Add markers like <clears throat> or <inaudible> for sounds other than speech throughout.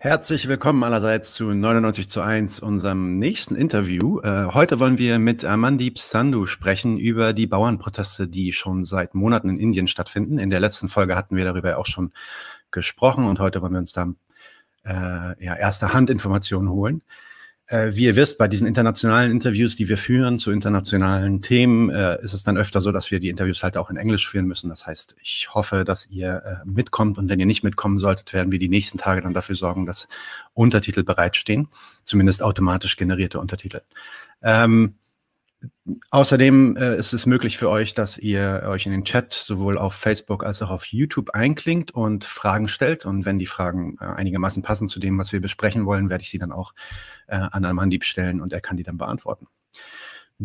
Herzlich willkommen allerseits zu 99 zu 1, unserem nächsten Interview. Äh, heute wollen wir mit Amandeep Sandhu sprechen über die Bauernproteste, die schon seit Monaten in Indien stattfinden. In der letzten Folge hatten wir darüber auch schon gesprochen und heute wollen wir uns da äh, ja, erste Handinformationen holen. Äh, wie ihr wisst, bei diesen internationalen Interviews, die wir führen zu internationalen Themen, äh, ist es dann öfter so, dass wir die Interviews halt auch in Englisch führen müssen. Das heißt, ich hoffe, dass ihr äh, mitkommt und wenn ihr nicht mitkommen solltet, werden wir die nächsten Tage dann dafür sorgen, dass Untertitel bereitstehen, zumindest automatisch generierte Untertitel. Ähm, Außerdem äh, ist es möglich für euch, dass ihr euch in den Chat sowohl auf Facebook als auch auf YouTube einklingt und Fragen stellt. Und wenn die Fragen äh, einigermaßen passen zu dem, was wir besprechen wollen, werde ich sie dann auch äh, an Amandip stellen und er kann die dann beantworten.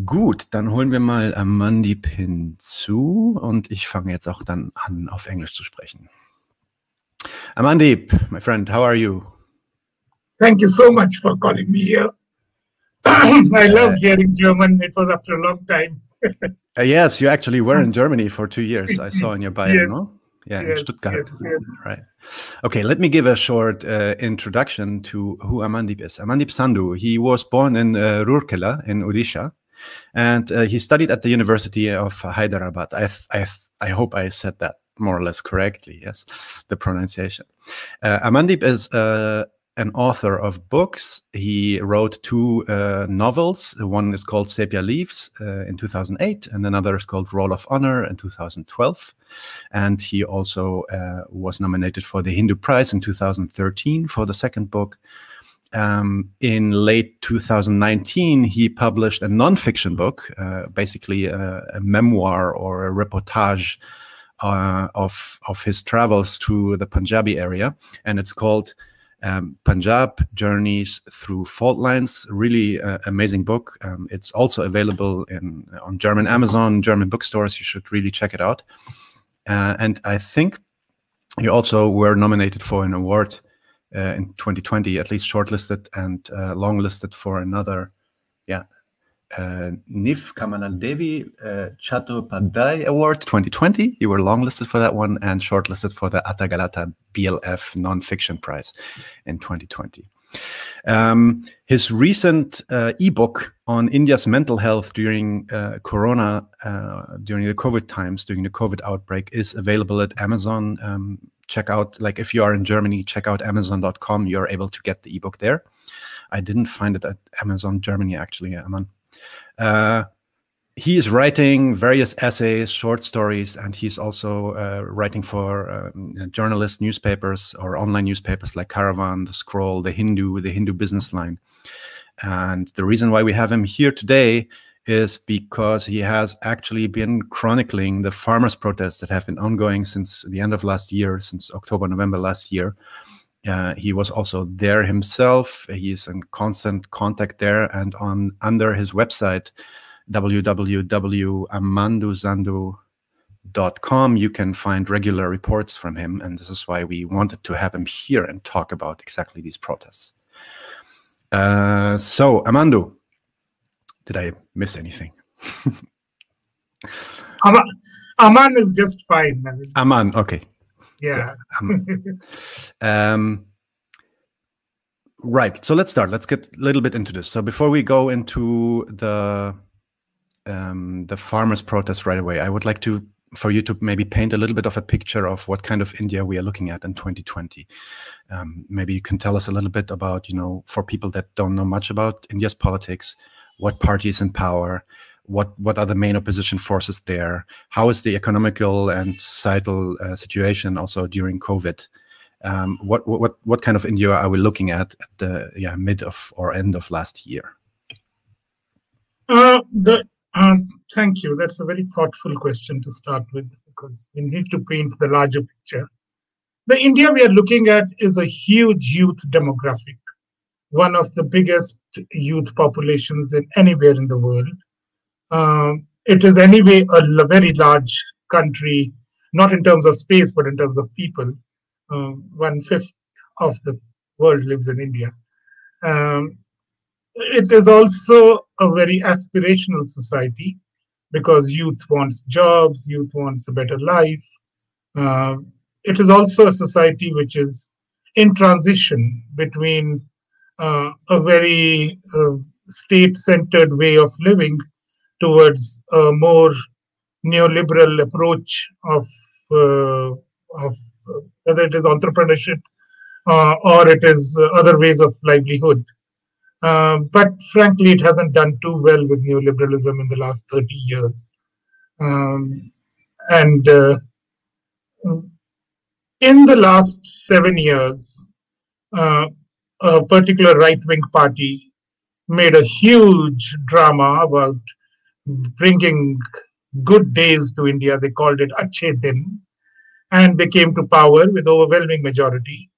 Gut, dann holen wir mal Amandip hinzu und ich fange jetzt auch dann an, auf Englisch zu sprechen. Amandip, my friend, how are you? Thank you so much for calling me here. <laughs> I love hearing German. It was after a long time. uh, yes, you actually were in Germany for two years. I saw in your bio, yes. no? Yeah, yes, in Stuttgart. Yes, yes. Right. Okay, let me give a short uh, introduction to who Amandeep is. Amandeep Sandhu, he was born in uh, Rourkela in Odisha, and uh, he studied at the University of Hyderabad. I, I, I hope I said that more or less correctly, yes, the pronunciation. Uh, Amandeep is uh, an author of books. He wrote two uh, novels. One is called Sepia Leaves uh, in 2008, and another is called Roll of Honor in 2012. And he also uh, was nominated for the Hindu Prize in 2013 for the second book. Um, in late 2019, he published a nonfiction book, uh, basically a, a, memoir or a reportage uh, of of his travels to the Punjabi area, and it's called um, Punjab Journeys Through Fault Lines. Really uh, amazing book. Um, it's also available in on German Amazon, German bookstores. You should really check it out. Uh, and I think you also were nominated for an award uh, in 2020, at least shortlisted and uh, longlisted for another, uh, Nif Kamaladevi uh, Chattopadhyay Award 2020. You were longlisted for that one and shortlisted for the Atta Galatta BLF Nonfiction Prize in 2020. Um, his recent uh, ebook on India's mental health during uh, Corona, uh, during the COVID times, during the COVID outbreak, is available at Amazon. Um, check out, like, if you are in Germany, check out Amazon.com. You're able to get the ebook there. I didn't find it at Amazon Germany, actually, Aman. Uh, he is writing various essays, short stories, and he's also uh, writing for um, journalist newspapers or online newspapers like Caravan, The Scroll, The Hindu, The Hindu Business Line. And the reason why we have him here today is because he has actually been chronicling the farmers' protests that have been ongoing since the end of last year, since October, November last year. Uh, he was also there himself. He's in constant contact there, and on under his website, www.amanduzandu.com, you can find regular reports from him. And this is why we wanted to have him here and talk about exactly these protests. Uh, so, Amandu, did I miss anything? <laughs> Aman, Aman is just fine. Aman, okay. Yeah. So, <laughs> um, um, right. So let's start. Let's get a little bit into this. So before we go into the um, the farmers' protest right away, I would like to for you to maybe paint a little bit of a picture of what kind of India we are looking at in 2020. Um, maybe you can tell us a little bit about, you know, for people that don't know much about India's politics, what party is in power, what what are the main opposition forces there? How is the economical and societal uh, situation also during COVID? Um, what what what kind of India are we looking at at the yeah mid of or end of last year? Uh, the uh, thank you. That's a very thoughtful question to start with because we need to paint the larger picture. The India we are looking at is a huge youth demographic, one of the biggest youth populations in anywhere in the world. Um, it is anyway a very large country, not in terms of space, but in terms of people. Um, one fifth of the world lives in India. Um, it is also a very aspirational society because youth wants jobs, youth wants a better life. Uh, it is also a society which is in transition between uh, a very uh, state centered way of living towards a more neoliberal approach of, uh, of whether it is entrepreneurship uh, or it is other ways of livelihood. Uh, but frankly, it hasn't done too well with neoliberalism in the last 30 years. Um, and uh, in the last seven years, uh, a particular right wing party made a huge drama about bringing good days to India. They called it Achhe Din. And they came to power with overwhelming majority.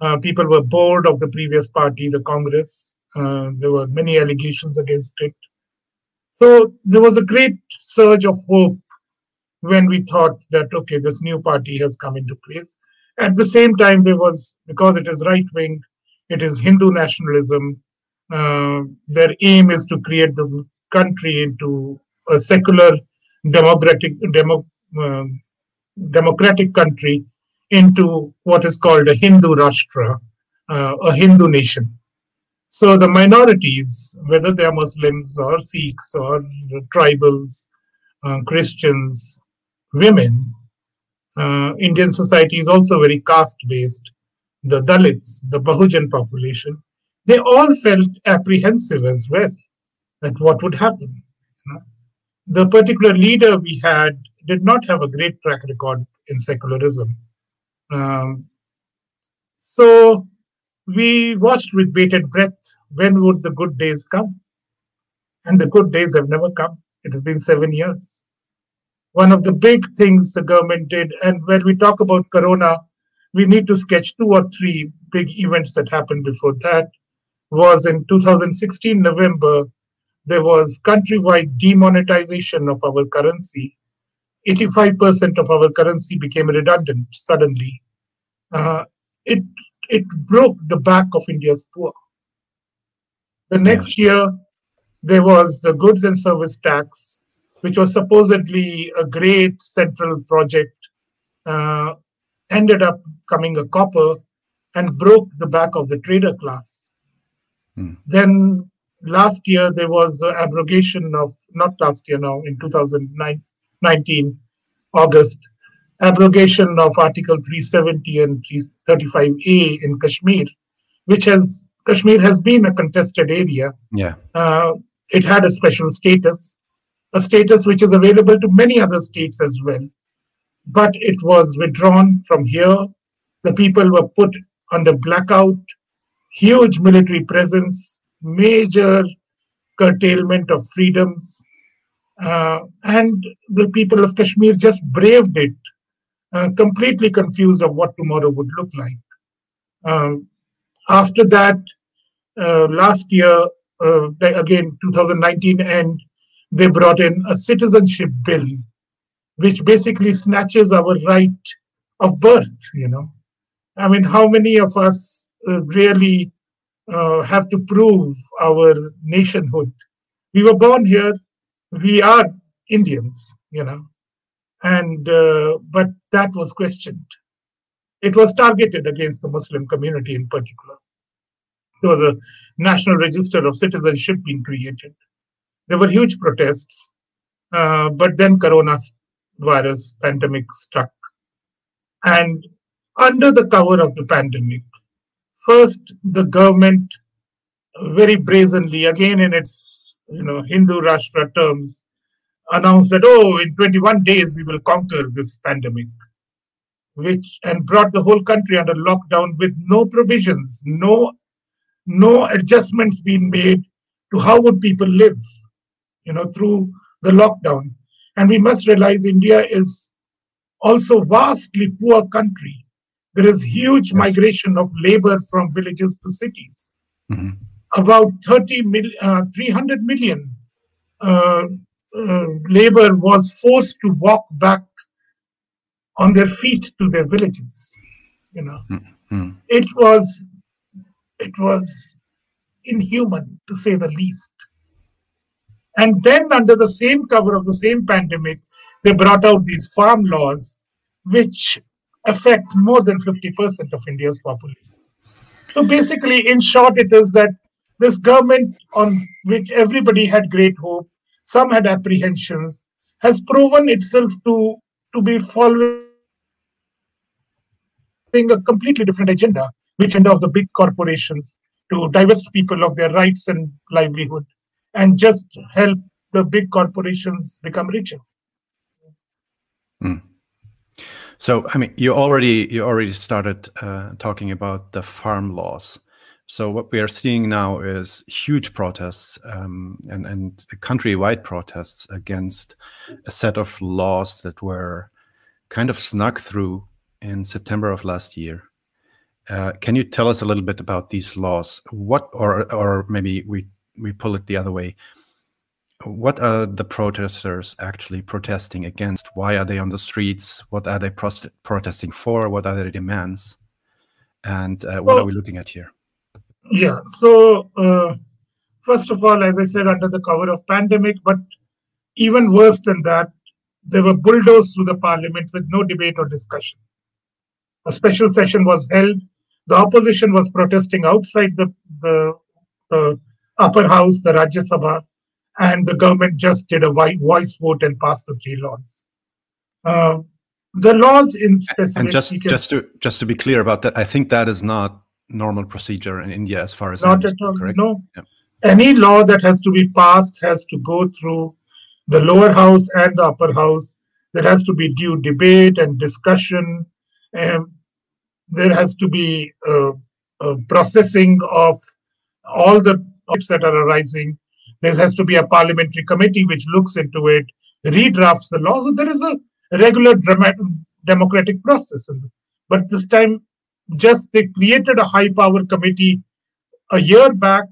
Uh, people were bored of the previous party, the Congress. Uh, there were many allegations against it. So there was a great surge of hope when we thought that, okay, this new party has come into place. At the same time, there was, because it is right wing, it is Hindu nationalism, uh, their aim is to create the country into a secular democratic demo, uh, democratic country into what is called a Hindu Rashtra, uh, a Hindu nation. So the minorities, whether they are Muslims or Sikhs or tribals, uh, Christians, women, uh, Indian society is also very caste based. The Dalits, the Bahujan population, they all felt apprehensive as well that what would happen. You know? The particular leader we had did not have a great track record in secularism. Um, so we watched with bated breath when would the good days come? And the good days have never come. It has been seven years. One of the big things the government did, and when we talk about Corona, we need to sketch two or three big events that happened before that. Was in 2016 November, there was countrywide demonetization of our currency. 85% of our currency became redundant suddenly. Uh, it it broke the back of India's poor. The next year, there was the goods and service tax, which was supposedly a great central project, uh, ended up coming a copper and broke the back of the trader class. Hmm. Then last year, there was the abrogation of, not last year now, in 2019, August, abrogation of Article 370 and 335A in Kashmir, which has Kashmir has been a contested area. Yeah. Uh, it had a special status, a status which is available to many other states as well. But it was withdrawn from here. The people were put under blackout, huge military presence, major curtailment of freedoms. Uh, and the people of Kashmir just braved it uh, completely confused of what tomorrow would look like. Um, after that, uh, last year, uh, again 2019 end, they brought in a citizenship bill, which basically snatches our right of birth. You know, I mean, how many of us uh, really uh, have to prove our nationhood? We were born here. We are Indians. You know, and uh, but that was questioned. It was targeted against the Muslim community in particular. There was a national register of citizenship being created. There were huge protests, uh, but then coronavirus virus pandemic struck, and under the cover of the pandemic, first the government very brazenly, again in its you know Hindu Rashtra terms, announced that, oh, in 21 days we will conquer this pandemic, which and brought the whole country under lockdown with no provisions, no no adjustments being made to how would people live, you know, through the lockdown. And we must realize India is also vastly poor country. There is huge yes. migration of labor from villages to cities. Mm-hmm. About 30 mil, uh, 300 million uh, uh, labor was forced to walk back on their feet to their villages. You know, mm-hmm. it was it was inhuman to say the least. And then, under the same cover of the same pandemic, they brought out these farm laws, which affect more than 50% of India's population. So basically, in short, it is that this government on which everybody had great hope, some had apprehensions, has proven itself to, to be following a completely different agenda, which agenda of the big corporations to divest people of their rights and livelihood and just help the big corporations become richer. Mm. So, I mean, you already you already started uh, talking about the farm laws. So, what we are seeing now is huge protests um, and and countrywide protests against a set of laws that were kind of snuck through in September of last year. Uh, can you tell us a little bit about these laws? What, or or maybe we we pull it the other way. What are the protesters actually protesting against? Why are they on the streets? What are they protesting for? What are their demands? And uh, what well, are we looking at here? Yeah. So uh, first of all, as I said, under the cover of pandemic, but even worse than that, they were bulldozed through the parliament with no debate or discussion. A special session was held. The opposition was protesting outside the, the, the upper house, the Rajya Sabha, and the government just did a voice vote and passed the three laws. Uh, the laws in specific. And just just to just to be clear about that, I think that is not normal procedure in India as far as not at all. Correct? No. Yeah. Any law that has to be passed has to go through the lower house and the upper house. There has to be due debate and discussion. And there has to be uh, uh, processing of all the that are arising. There has to be a parliamentary committee which looks into it, redrafts the law. So there is a regular democratic process. But this time, just they created a high power committee a year back,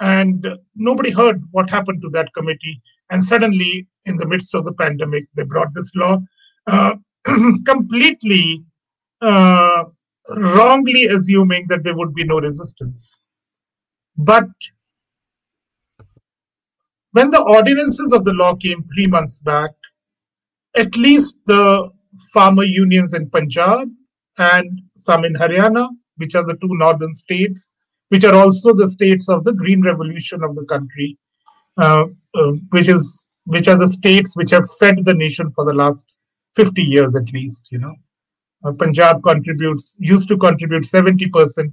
and nobody heard what happened to that committee. And suddenly, in the midst of the pandemic, they brought this law uh, <clears throat> completely uh, wrongly assuming that there would be no resistance. But when the ordinances of the law came three months back, at least the farmer unions in Punjab and some in Haryana, which are the two northern states, which are also the states of the green revolution of the country, uh, uh, which is which are the states which have fed the nation for the last 50 years at least. You know, uh, Punjab contributes used to contribute 70 percent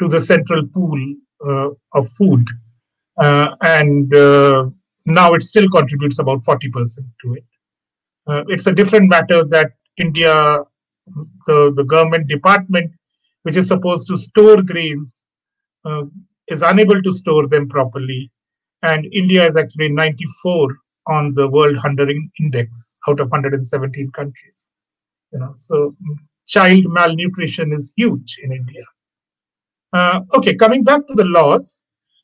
to the central pool uh, of food, uh, and uh, now it still contributes about 40% to it. Uh, it's a different matter that India, the, the government department, which is supposed to store grains, uh, is unable to store them properly. And India is actually 94 on the World Hunger Index out of 117 countries. You know, so child malnutrition is huge in India. Uh, okay, coming back to the laws,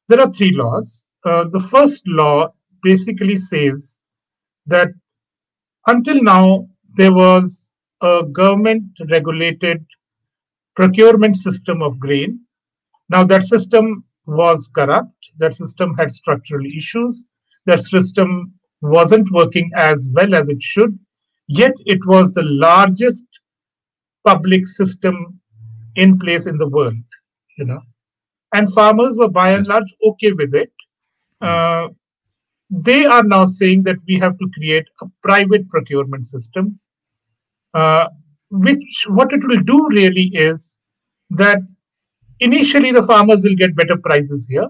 there are three laws. Uh, the first law basically says that until now, there was a government regulated procurement system of grain. Now, that system was corrupt, that system had structural issues, that system wasn't working as well as it should, yet it was the largest public system in place in the world, you know. And farmers were by and large okay with it. Uh, they are now saying that we have to create a private procurement system, uh, which what it will do really is that initially the farmers will get better prices here.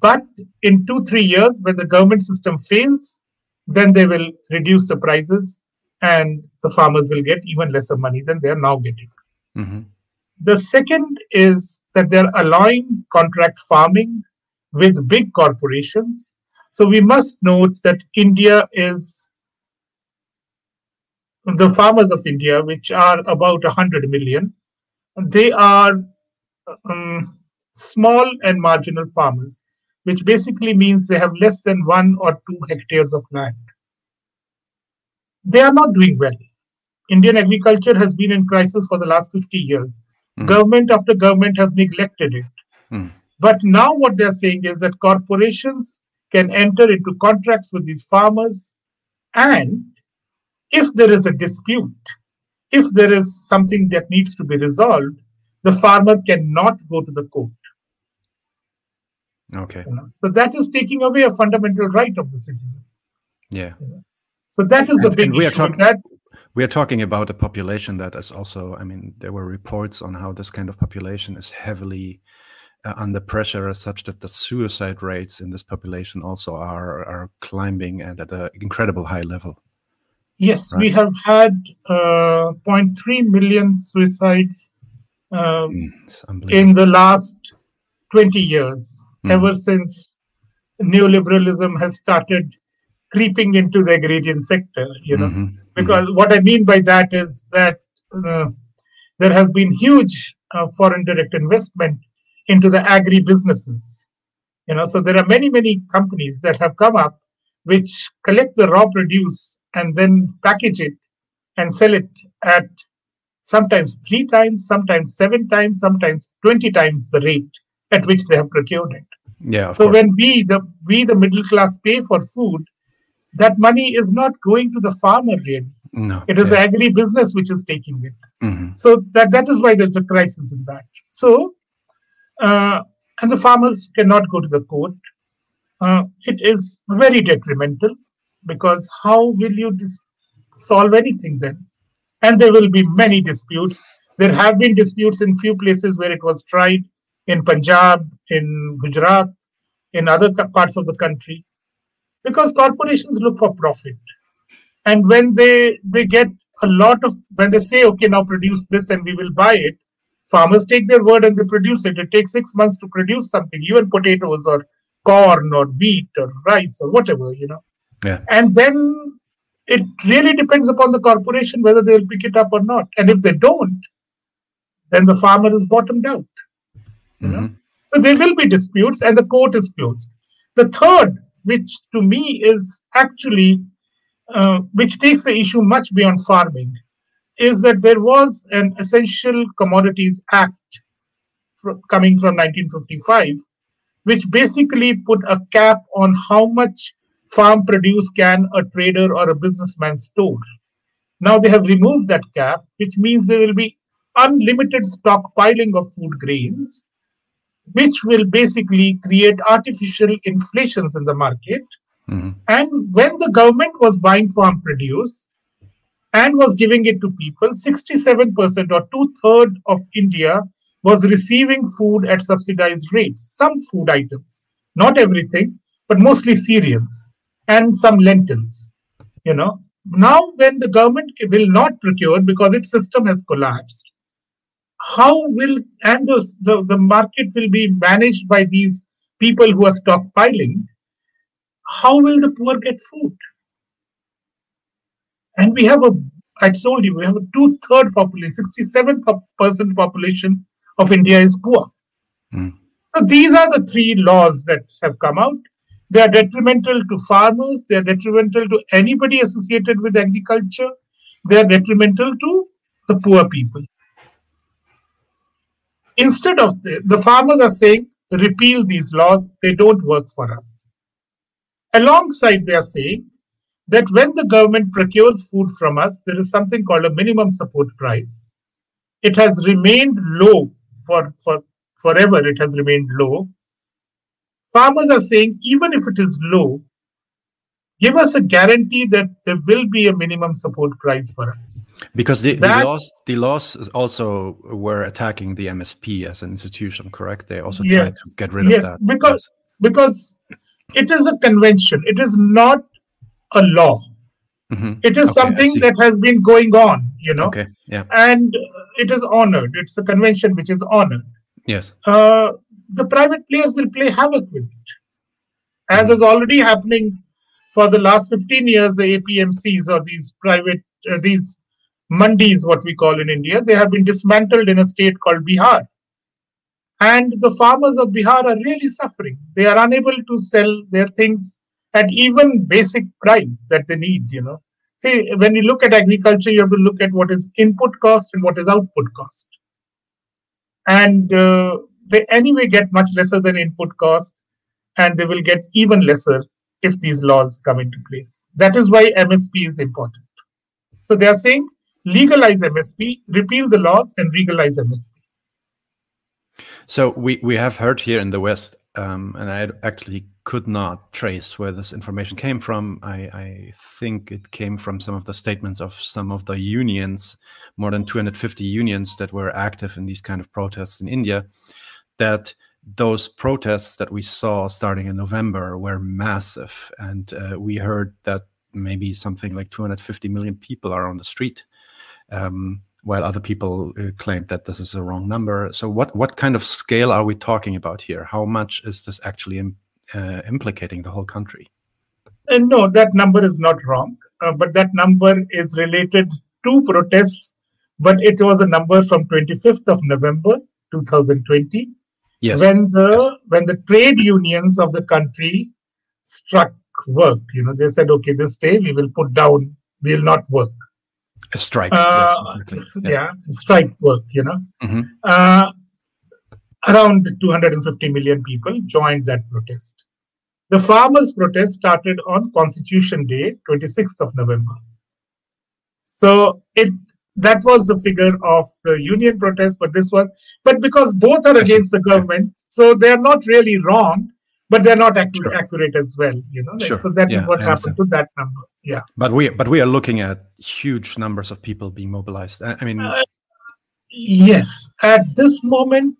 But in two, three years, when the government system fails, then they will reduce the prices and the farmers will get even lesser money than they are now getting. Mm-hmm. The second is that they're allowing contract farming with big corporations so we must note that India is the farmers of India, which are about 100 million, they are um, small and marginal farmers, which basically means they have less than one or two hectares of land. They are not doing well. Indian agriculture has been in crisis for the last 50 years. Mm. Government after government has neglected it. Mm. But now what they're saying is that corporations can enter into contracts with these farmers. And if there is a dispute, if there is something that needs to be resolved, the farmer cannot go to the court. Okay. You know? So that is taking away a fundamental right of the citizen. Yeah. You know? So that is And- a big we are issue. talking- that We are talking about a population that is also, I mean, there were reports on how this kind of population is heavily uh, under pressure, as such that the suicide rates in this population also are are climbing and at an incredible high level. yes, we have had uh, 0.3 million suicides um, Mm, in the last 20 years, Mhm. ever since neoliberalism has started creeping into the agrarian sector, you know. Mhm, Because what I mean by that is that uh, there has been huge uh, foreign direct investment into the agri businesses. You know, so there are many, many companies that have come up which collect the raw produce and then package it and sell it at sometimes three times, sometimes seven times, sometimes 20 times the rate at which they have procured it. yeah. So course. when we, the we the middle class, pay for food, that money is not going to the farmer really. no, It is yeah. the agri business which is taking it. Mhm, So that that is why there's a crisis in that. So, uh, and the farmers cannot go to the court. Uh, it is very detrimental because how will you dis- solve anything then? And there will be many disputes. There have been disputes in few places where it was tried in Punjab, in Gujarat, in other parts of the country, because corporations look for profit and when they they get a lot of when they say okay now produce this and we will buy it farmers take their word and they produce it it takes six months to produce something even potatoes or corn or wheat or rice or whatever you know Yeah. and then it really depends upon the corporation whether they'll pick it up or not and if they don't then the farmer is bottomed out you know mhm. so there will be disputes and the court is closed. The third, which to me is actually, uh, which takes the issue much beyond farming, is that there was an Essential Commodities Act coming from 1955, which basically put a cap on how much farm produce can a trader or a businessman store. Now they have removed that cap, which means there will be unlimited stockpiling of food grains which will basically create artificial inflations in the market. Mhm. And when the government was buying farm produce and was giving it to people, 67% or two thirds of India was receiving food at subsidized rates. Some food items, not everything, but mostly cereals and some lentils. You know, now when the government will not procure because its system has collapsed, how will and the, the, the market will be managed by these people who are stockpiling how will the poor get food and we have a i told you we have a two-third population 67 percent population of india is poor. Mm. so these are the three laws that have come out. They are detrimental to farmers they are detrimental to anybody associated with agriculture they are detrimental to the poor people. Instead of the, the farmers are saying repeal these laws they don't work for us. Alongside they are saying that when the government procures food from us there is something called a minimum support price it has remained low for, for forever it has remained low farmers are saying even if it is low give us a guarantee that there will be a minimum support price for us Because the, the laws, the laws also were attacking the MSP as an institution, correct? They also tried to Yes. get rid Yes, of that. because- because it is a convention it is not a law. Mhm. it is Okay, something that has been going on you know Okay. Yeah. and it is honored it's a convention which is honored Yes. uh, the private players will play havoc with it as Mhm. is already happening for the last 15 years the apmcs or these private uh, these mandis what we call in india they have been dismantled in a state called bihar and the farmers of bihar are really suffering they are unable to sell their things at even basic price that they need you know. See when you look at agriculture you have to look at what is input cost and what is output cost. And uh, they anyway get much lesser than input cost and they will get even lesser if these laws come into place. That is why msp is important. So they are saying legalize MSP, repeal the laws, and legalize MSP. So we we have heard here in the West, um, and I actually could not trace where this information came from. I, I, think it came from some of the statements of some of the unions, more than 250 unions that were active in these kind of protests in India, that those protests that we saw starting in November were massive. And uh, we heard that maybe something like 250 million people are on the street. Um, while other people uh, claim that this is a wrong number. So, what what kind of scale are we talking about here? How much is this actually Im uh, implicating the whole country? And uh, no, that number is not wrong, uh, but that number is related to protests. But it was a number from 25th of November 2020, yes. when the yes. when the trade unions of the country struck work. You know, they said, okay, this day we will put down, we will not work a strike. Uh, yes, yeah. yeah. strike work, you know. Mm-hmm. Uh, around 250 million people joined that protest. The farmers' protest started on Constitution Day, 26th of November. So it that was the figure of the union protest, but this was but because both are against the government, so they are not really wrong but they're not accurate, sure. accurate as well you know sure. so that yeah, is what happened to that number yeah. But we but we are looking at huge numbers of people being mobilized. I, mean uh, yes. At this moment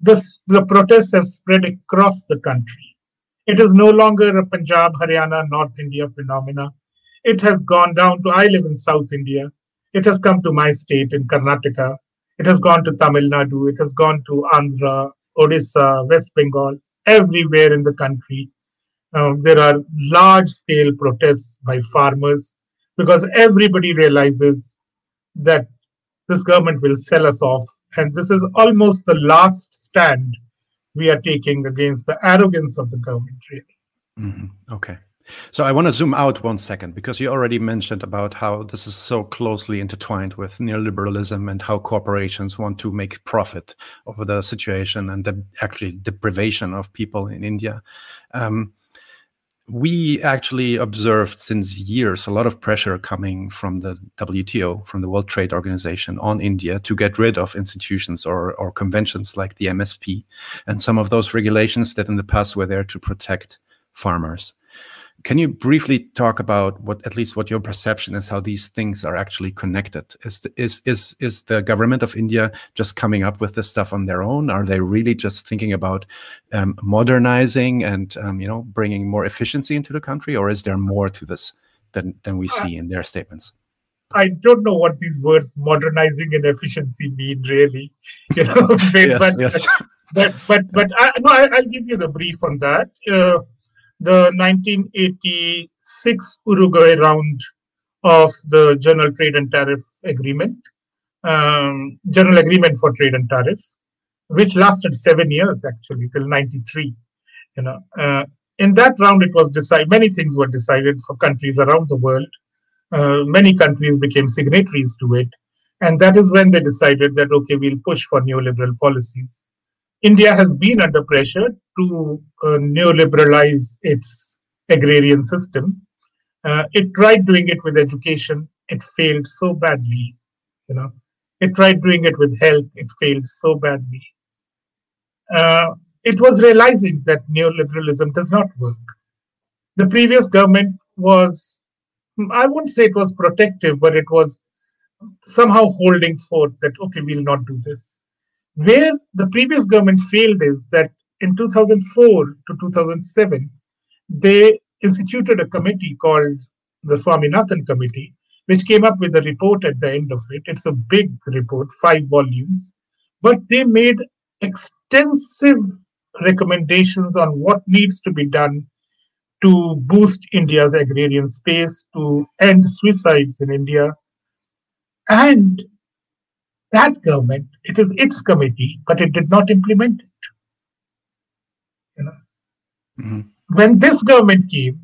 this the protests have spread across the country. It is no longer a punjab haryana north india phenomena. It has gone down to i live in south india. It has come to my state in karnataka. It has gone to tamil nadu. It has gone to andhra odisha west bengal everywhere in the country. Uh, there are large scale protests by farmers because everybody realizes that this government will sell us off. And this is almost the last stand we are taking against the arrogance of the government, really. Mm-hmm. Okay. So I want to zoom out one second because you already mentioned about how this is so closely intertwined with neoliberalism and how corporations want to make profit over the situation and the actually deprivation of people in India. Um, we actually observed since years a lot of pressure coming from the WTO, from the World Trade Organization, on India to get rid of institutions or, or conventions like the MSP and some of those regulations that in the past were there to protect farmers. Can you briefly talk about what, at least, what your perception is, how these things are actually connected? Is is is is the government of India just coming up with this stuff on their own? Are they really just thinking about um, modernizing and um, you know bringing more efficiency into the country, or is there more to this than than we see in their statements? I don't know what these words modernizing and efficiency mean really, <laughs> you know. <laughs> but, yes, but, yes. but, but but I, no, I, will give you the brief on that. Uh, the 1986 Uruguay round of the General Trade and Tariff Agreement, um, General Agreement for Trade and Tariff, which lasted seven years actually till 93. You know, uh, in that round, it was decided. Many things were decided for countries around the world. Uh, many countries became signatories to it, and that is when they decided that okay, we'll push for neoliberal policies. India has been under pressure to uh, neoliberalize its agrarian system. Uh, it tried doing it with education, it failed so badly. You know, it tried doing it with health, it failed so badly. Uh, it was realizing that neoliberalism does not work. The previous government was, I wouldn't say it was protective, but it was somehow holding forth that, okay, we'll not do this. Where the previous government failed is that in 2004 to 2007, they instituted a committee called the Swaminathan Committee, which came up with a report at the end of it. It's a big report, five volumes, but they made extensive recommendations on what needs to be done to boost India's agrarian space, to end suicides in India, and that government, it is its committee, but it did not implement it. Mm-hmm. When this government came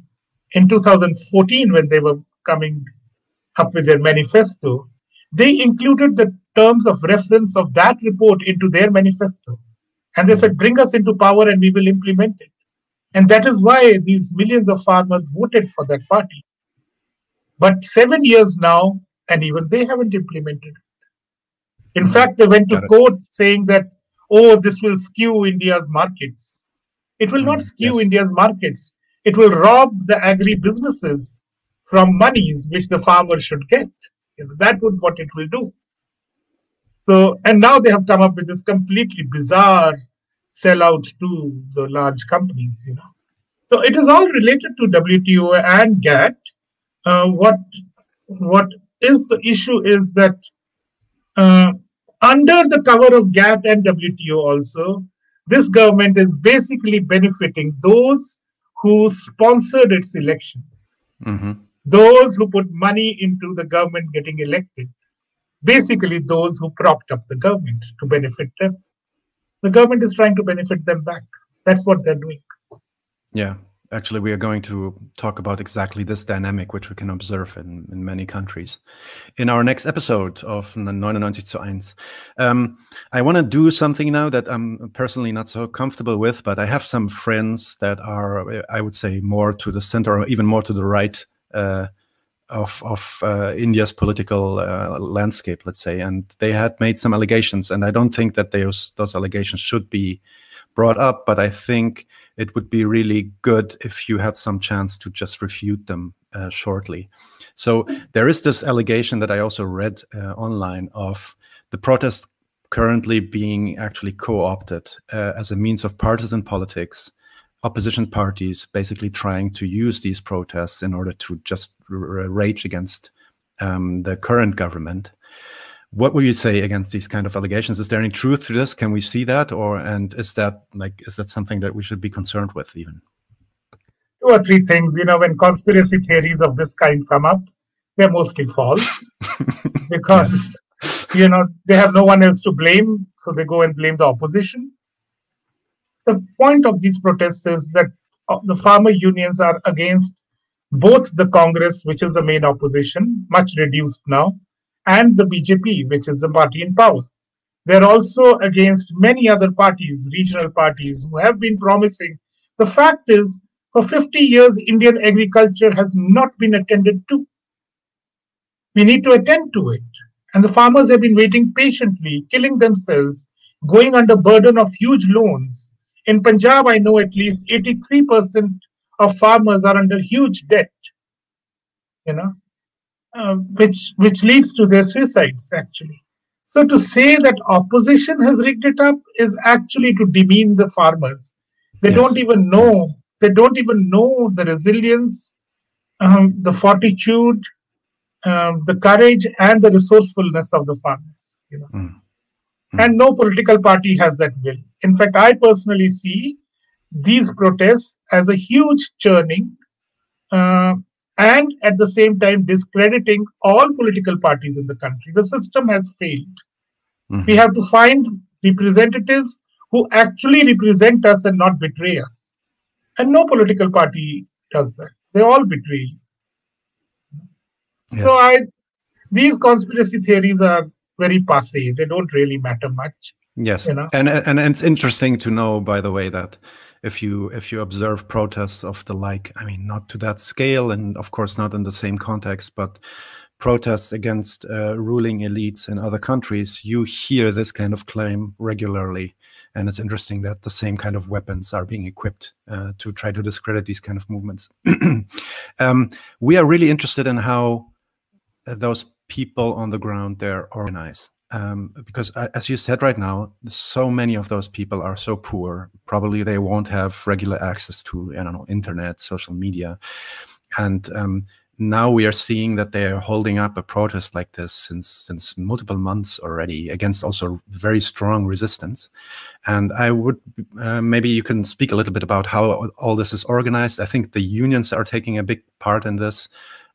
in 2014, when they were coming up with their manifesto, they included the terms of reference of that report into their manifesto. And they said, bring us into power and we will implement it. And that is why these millions of farmers voted for that party. But seven years now, and even they haven't implemented it. In fact, they went to court saying that, oh, this will skew India's markets. It will not mm, skew yes. India's markets. It will rob the agri businesses from monies which the farmer should get. That would what it will do. So, and now they have come up with this completely bizarre sellout to the large companies, you know. So it is all related to WTO and GATT. Uh, what what is the issue is that uh, under the cover of GATT and WTO also, this government is basically benefiting those who sponsored its elections, mm-hmm. those who put money into the government getting elected, basically those who propped up the government to benefit them. The government is trying to benefit them back. That's what they're doing. Yeah, actually we are going to talk about exactly this dynamic which we can observe in, in many countries. In our next episode of 99 zu 1 um, i want to do something now that i'm personally not so comfortable with but i have some friends that are i would say more to the center or even more to the right uh, of of uh, India's political uh, landscape, let's say, and they had made some allegations, and I don't think that those those allegations should be brought up, but I think it would be really good if you had some chance to just refute them uh, shortly. So there is this allegation that I also read uh, online of the protest currently being actually co-opted uh, as a means of partisan politics. Opposition parties basically trying to use these protests in order to just rage against um, the current government what would you say against these kind of allegations? Is there any truth to this? Can we see that? Or and is that like is that something that we should be concerned with even? Two or three things you know when conspiracy theories of this kind come up they're mostly false. <laughs> Because yes. you know they have no one else to blame so they go and blame the opposition. The point of these protests is that uh, the farmer unions are against both the congress which is the main opposition much reduced now and the BJP, which is the party in power. They're also against many other parties, regional parties, who have been promising. The fact is, for 50 years, Indian agriculture has not been attended to. We need to attend to it. And the farmers have been waiting patiently, killing themselves, going under burden of huge loans. In Punjab, I know at least 83% of farmers are under huge debt. You know, uh, which which leads to their suicides actually. So to say that opposition has rigged it up is actually to demean the farmers. They yes. don't even know. They don't even know the resilience, um, the fortitude, um, the courage, and the resourcefulness of the farmers. You know, mm. Mm. and no political party has that will. In fact, I personally see these protests as a huge churning. Uh, and at the same time discrediting all political parties in the country. The system has failed. Mm-hmm. We have to find representatives who actually represent us and not betray us. And no political party does that. They all betray you. Yes. So I these conspiracy theories are very passe. They don't really matter much. Yes. You know? And and it's interesting to know, by the way, that if you if you observe protests of the like i mean not to that scale and of course not in the same context but protests against uh, ruling elites in other countries you hear this kind of claim regularly. And it's interesting that the same kind of weapons are being equipped uh, to try to discredit these kind of movements. <clears throat> Um, we are really interested in how uh, those people on the ground there organize um, because uh, as you said right now so many of those people are so poor probably they won't have regular access to i don't know internet social media. And um, now we are seeing that they are holding up a protest like this since since multiple months already against also very strong resistance. And i would uh, maybe you can speak a little bit about how all this is organized. I think the unions are taking a big part in this.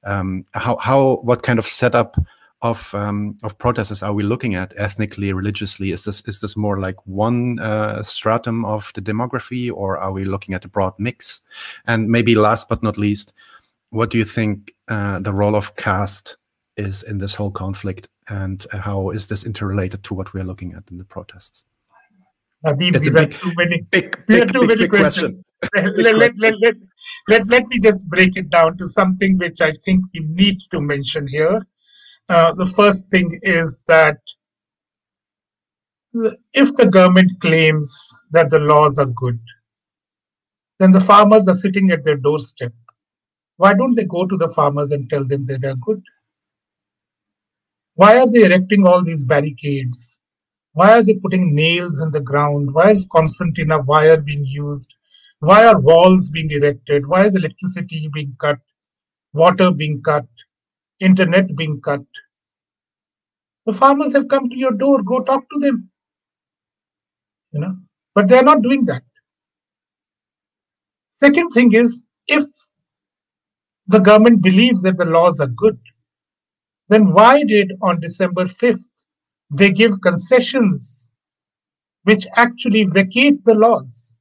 Um, how how what kind of setup of um, of protesters are we looking at ethnically, religiously? Is this is this more like one uh, stratum of the demography, or are we looking at a broad mix? And maybe last but not least, what do you think uh, the role of caste is in this whole conflict, and how is this interrelated to what we are looking at in the protests? Nadeem, these are too many. Big, big, are too many questions. Question. <laughs> let, let, let, let, let, let me just break it down to something which I think we need to mention here Uh, the first thing is that if the government claims that the laws are good, then the farmers are sitting at their doorstep. Why don't they go to the farmers and tell them that they are good? Why are they erecting all these barricades? Why are they putting nails in the ground? Why is concertina wire being used? Why are walls being erected? Why is electricity being cut? Water being cut? Internet being cut? The farmers have come to your door. Go talk to them. You know, but they are not doing that. Second thing is, if the government believes that the laws are good, then why did on December 5th they give concessions which actually vacate the laws?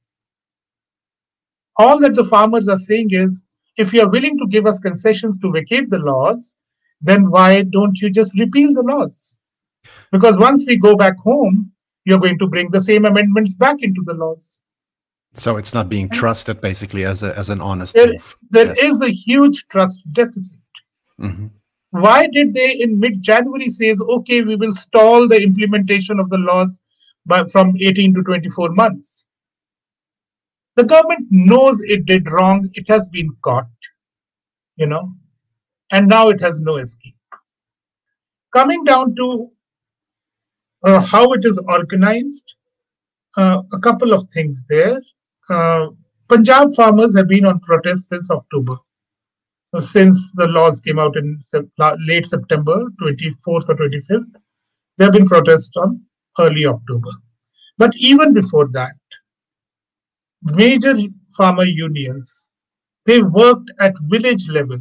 All that the farmers are saying is if you are willing to give us concessions to vacate the laws, then why don't you just repeal the laws? Because once we go back home, you're going to bring the same amendments back into the laws. So it's not being trusted basically as a as an honest there, move. There Yes. is a huge trust deficit. Mhm. Why did they in mid-January says, okay, we will stall the implementation of the laws by, from 18 to 24 months? The government knows it did wrong. It has been caught, you know, and now it has no escape. Coming down to uh, how it is organized, uh, a couple of things there. Uh, Punjab farmers have been on protest since October uh, since the laws came out in late September, 24th or 25th. There have been protests on early October. But even before that, major farmer unions, they worked at village level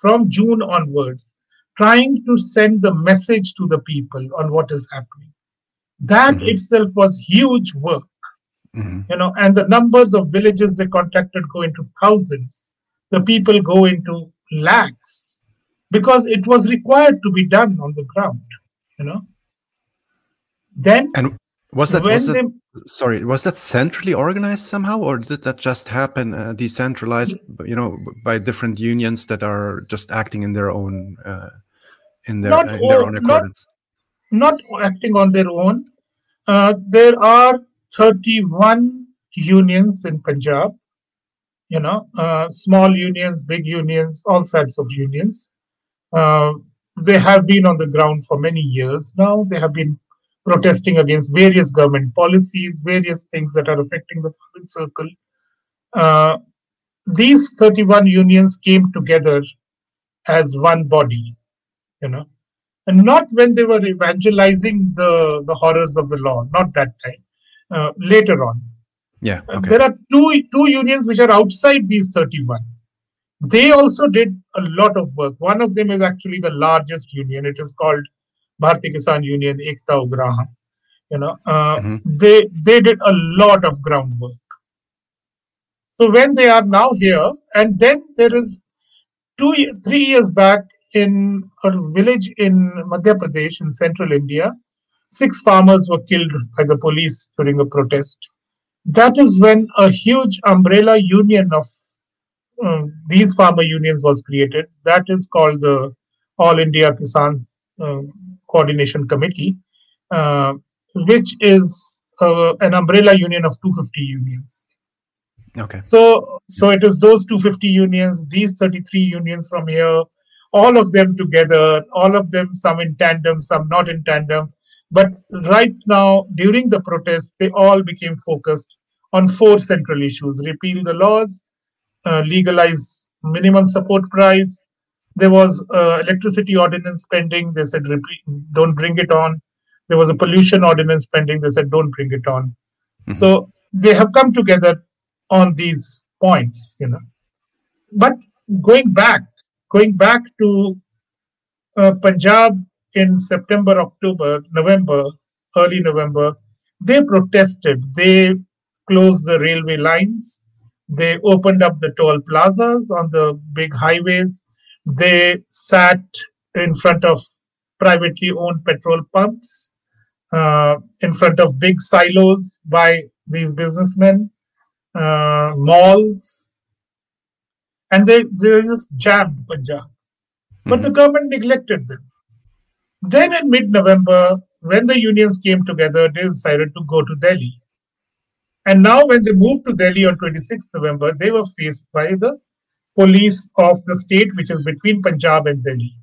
from June onwards, trying to send the message to the people on what is happening. That Mhm. itself was huge work Mhm. you know, and the numbers of villages they contacted go into thousands. The people go into lakhs because it was required to be done on the ground, you know. Then And was that when was they, that sorry was that centrally organized somehow or did that just happen uh, decentralized you know by different unions that are just acting in their own uh, in their Not in their all- own not- accordance not acting on their own, uh, there are 31 unions in Punjab, you know, uh, small unions, big unions, all sorts of unions. Uh, they have been on the ground for many years now. They have been protesting against various government policies, various things that are affecting the farming circle. Uh, these 31 unions came together as one body, you know, and not when they were evangelizing the, the horrors of the law, not that time, uh, later on. yeah Uh, okay There are two two unions which are outside these 31. They also did a lot of work. One of them is actually the largest union. It is called Bharati Kisan Union Ekta Ugrahan. You know, uh, Mhm. they they did a lot of groundwork. So when they are now here, and then there is two three years back in a village in Madhya Pradesh in central India, six farmers were killed by the police during a protest that is when a huge umbrella union of um, these farmer unions was created. That is called the All India Kisan uh, Coordination Committee, uh, which is uh, an umbrella union of 250 unions. okay So, so it is those 250 unions, these 33 unions from here, all of them together, all of them, some in tandem, some not in tandem. But right now, during the protests, they all became focused on four central issues repeal the laws, uh, legalize minimum support price. There was uh, electricity ordinance pending. They said, don't bring it on. There was a pollution ordinance pending. They said, don't bring it on. Mhm. So they have come together on these points, you know. But going back, going back to uh, Punjab in September, October, November, early November, they protested. They closed the railway lines. They opened up the toll plazas on the big highways. They sat in front of privately owned petrol pumps, uh, in front of big silos by these businessmen, uh, malls, and they, they just jammed Punjab. But the government neglected them. Then in mid November, when the unions came together, they decided to go to Delhi. And now, when they moved to Delhi on 26th November, they were faced by the police of the state, which is between Punjab and Delhi.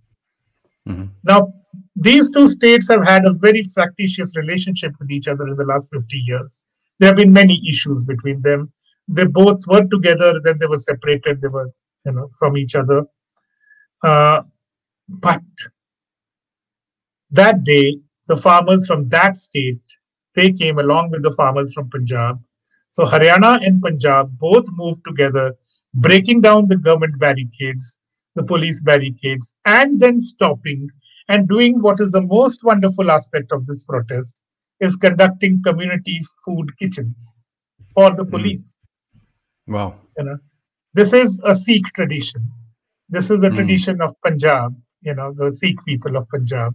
Mm-hmm. Now, these two states have had a very fractious relationship with each other in the last 50 years. There have been many issues between them. They both worked together, then they were separated. They were, you know, from each other. Uh, but that day, the farmers from that state they came along with the farmers from Punjab. So Haryana and Punjab both moved together, breaking down the government barricades, the police barricades, and then stopping and doing what is the most wonderful aspect of this protest is conducting community food kitchens for the hmm. police. Mm. Wow. You know, this is a Sikh tradition. This is a mm. tradition of Punjab, you know, the Sikh people of Punjab,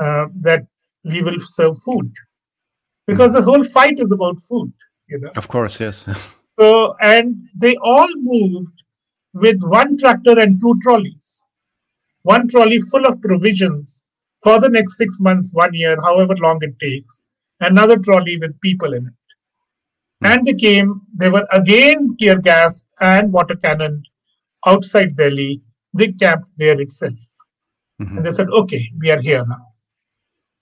uh, that we will serve food. Because mm. the whole fight is about food, you know. Of course, yes. <laughs> so, and they all moved with one tractor and two trolleys one trolley full of provisions for the next six months, one year, however long it takes, another trolley with people in it. Mm. And they came, they were again tear gas and water cannon outside Delhi. They camped there itself. Mm-hmm. And they said, okay, we are here now.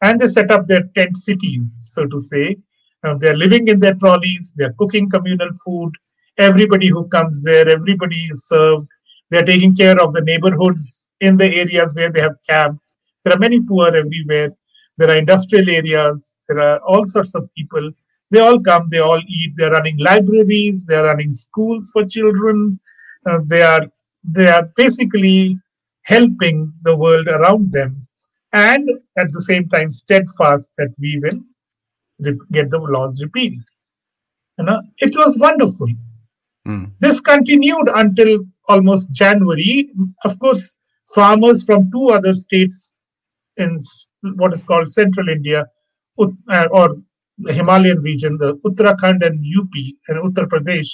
And they set up their tent cities, so to say. Uh, they're living in their trolleys, they're cooking communal food. Everybody who comes there, everybody is served. They're taking care of the neighborhoods in the areas where they have camped. There are many poor everywhere. There are industrial areas. There are all sorts of people. They all come, they all eat. They're running libraries, they're running schools for children. Uh, they are they are basically helping the world around them and at the same time steadfast that we will get the laws repealed. You know, it was wonderful. Mm. This continued until almost January. Of course, farmers from two other states in what is called central India uh, or the Himalayan region, the Uttarakhand and UP and Uttar Pradesh,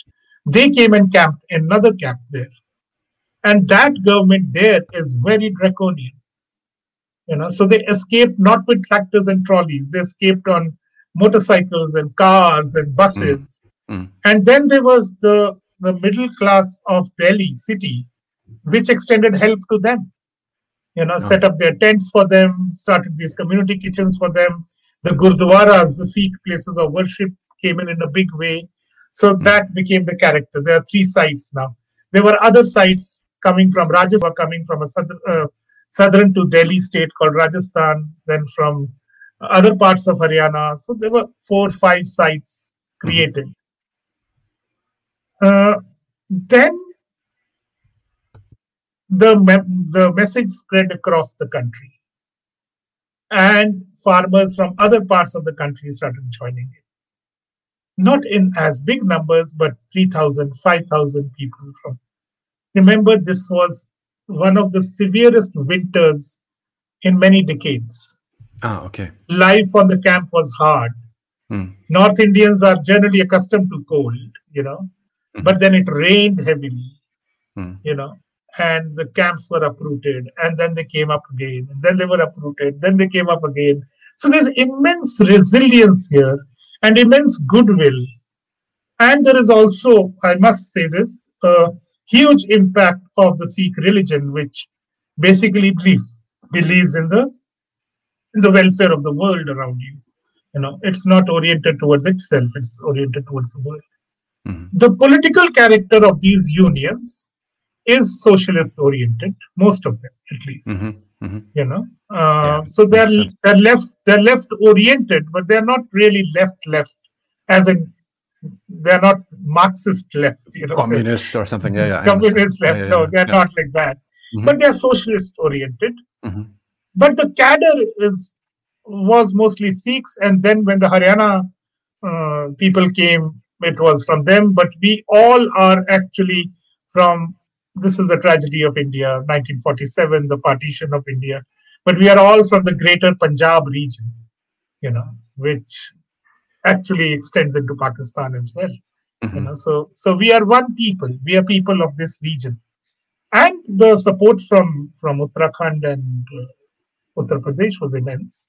they came and camped in another camp there. And that government there is very draconian. You know, so they escaped not with tractors and trolleys, they escaped on motorcycles and cars and buses. Mm. Mm. And then there was the, the middle class of Delhi city which extended help to them. You know, oh. set up their tents for them, started these community kitchens for them. The gurdwaras, the Sikh places of worship, came in in a big way. So mm. that became the character. There are three sites now. There were other sites coming from Rajasthan, coming from a southern, uh, southern to Delhi state called Rajasthan, then from other parts of Haryana. So there were four, five sites created. Uh, then the, me- the message spread across the country. And farmers from other parts of the country started joining it. Not in as big numbers, but 3,000, 5,000 people from. Remember, this was one of the severest winters in many decades. Ah, okay. Life on the camp was hard. Hmm. North Indians are generally accustomed to cold, you know, mm-hmm. but then it rained heavily, hmm. you know, and the camps were uprooted and then they came up again and then they were uprooted then they came up again so there's immense resilience here and immense goodwill and there is also i must say this a huge impact of the sikh religion which basically believes believes in the the welfare of the world around you. You know it's not oriented towards itself it's oriented towards the world. Mm-hmm. the political character of these unions is socialist oriented most of them at least. Mm-hmm. Mm-hmm. you know uh, yeah, so they're they're left they're left oriented but they're not really left left as in they're not marxist left you know. Communist or something. Yeah, yeah communist left yeah, yeah, no they're not like that. Mm-hmm. but they're socialist oriented. Mm-hmm. But the cadre is was mostly sikhs and then when the haryana uh, people came it was from them but we all are actually from this is the tragedy of India, 1947, the partition of India. But we are all from the greater Punjab region, you know, which actually extends into Pakistan as well. Mm-hmm. You know, so so we are one people. We are people of this region, and the support from from Uttarakhand and Uttar Pradesh was immense.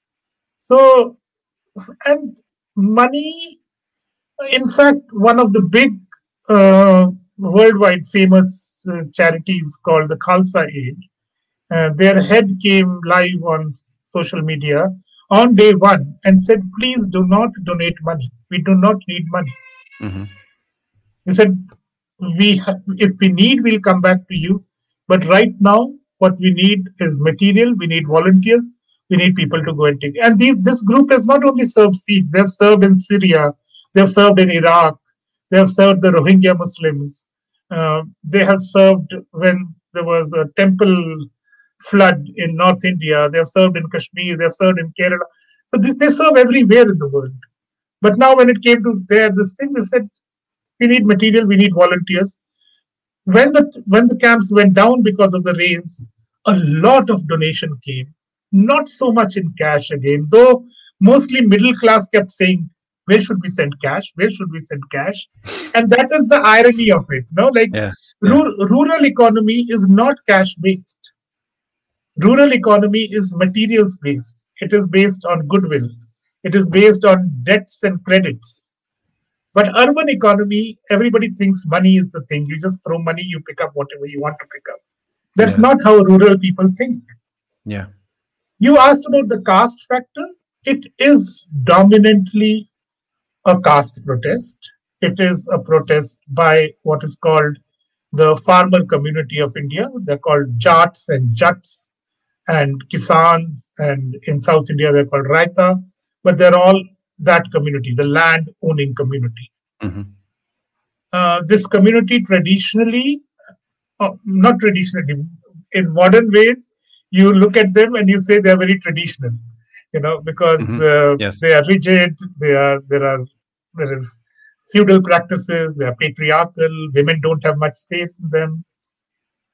So, and money, in fact, one of the big uh, worldwide famous uh, charities called the Khalsa Aid, uh, their head came live on social media on day one and said, please do not donate money. We do not need money. Mm-hmm. He said, we ha- if we need, we'll come back to you. But right now, what we need is material. We need volunteers. We need people to go and take. And these, this group has not only served Sikhs, they have served in Syria, they have served in Iraq, they have served the Rohingya Muslims. Uh, they have served when there was a temple flood in North India. They have served in Kashmir. They have served in Kerala. So this, they serve everywhere in the world. But now, when it came to their this thing, they said, "We need material. We need volunteers." When the when the camps went down because of the rains, a lot of donation came. Not so much in cash again, though. Mostly middle class kept saying, "Where should we send cash? Where should we send cash?" <laughs> And that is the irony of it. No, like yeah. Rural, rural economy is not cash based Rural economy is materials based. It is based on goodwill. It is based on debts and credits. But urban economy, everybody thinks money is the thing. You just throw money, you pick up whatever you want to pick up. That's yeah. not how rural people think. Yeah. You asked about the caste factor. It is dominantly a caste protest. It is a protest by what is called the farmer community of India. They're called Jats and Jats and Kisans, and in South India they're called Raita, but they're all that community, the land owning community. Mm-hmm. Uh, this community traditionally, uh, not traditionally, in modern ways, you look at them and you say they're very traditional, you know, because mm-hmm. uh, yes. they are rigid. They are there are there is feudal practices. They are patriarchal. Women don't have much space in them.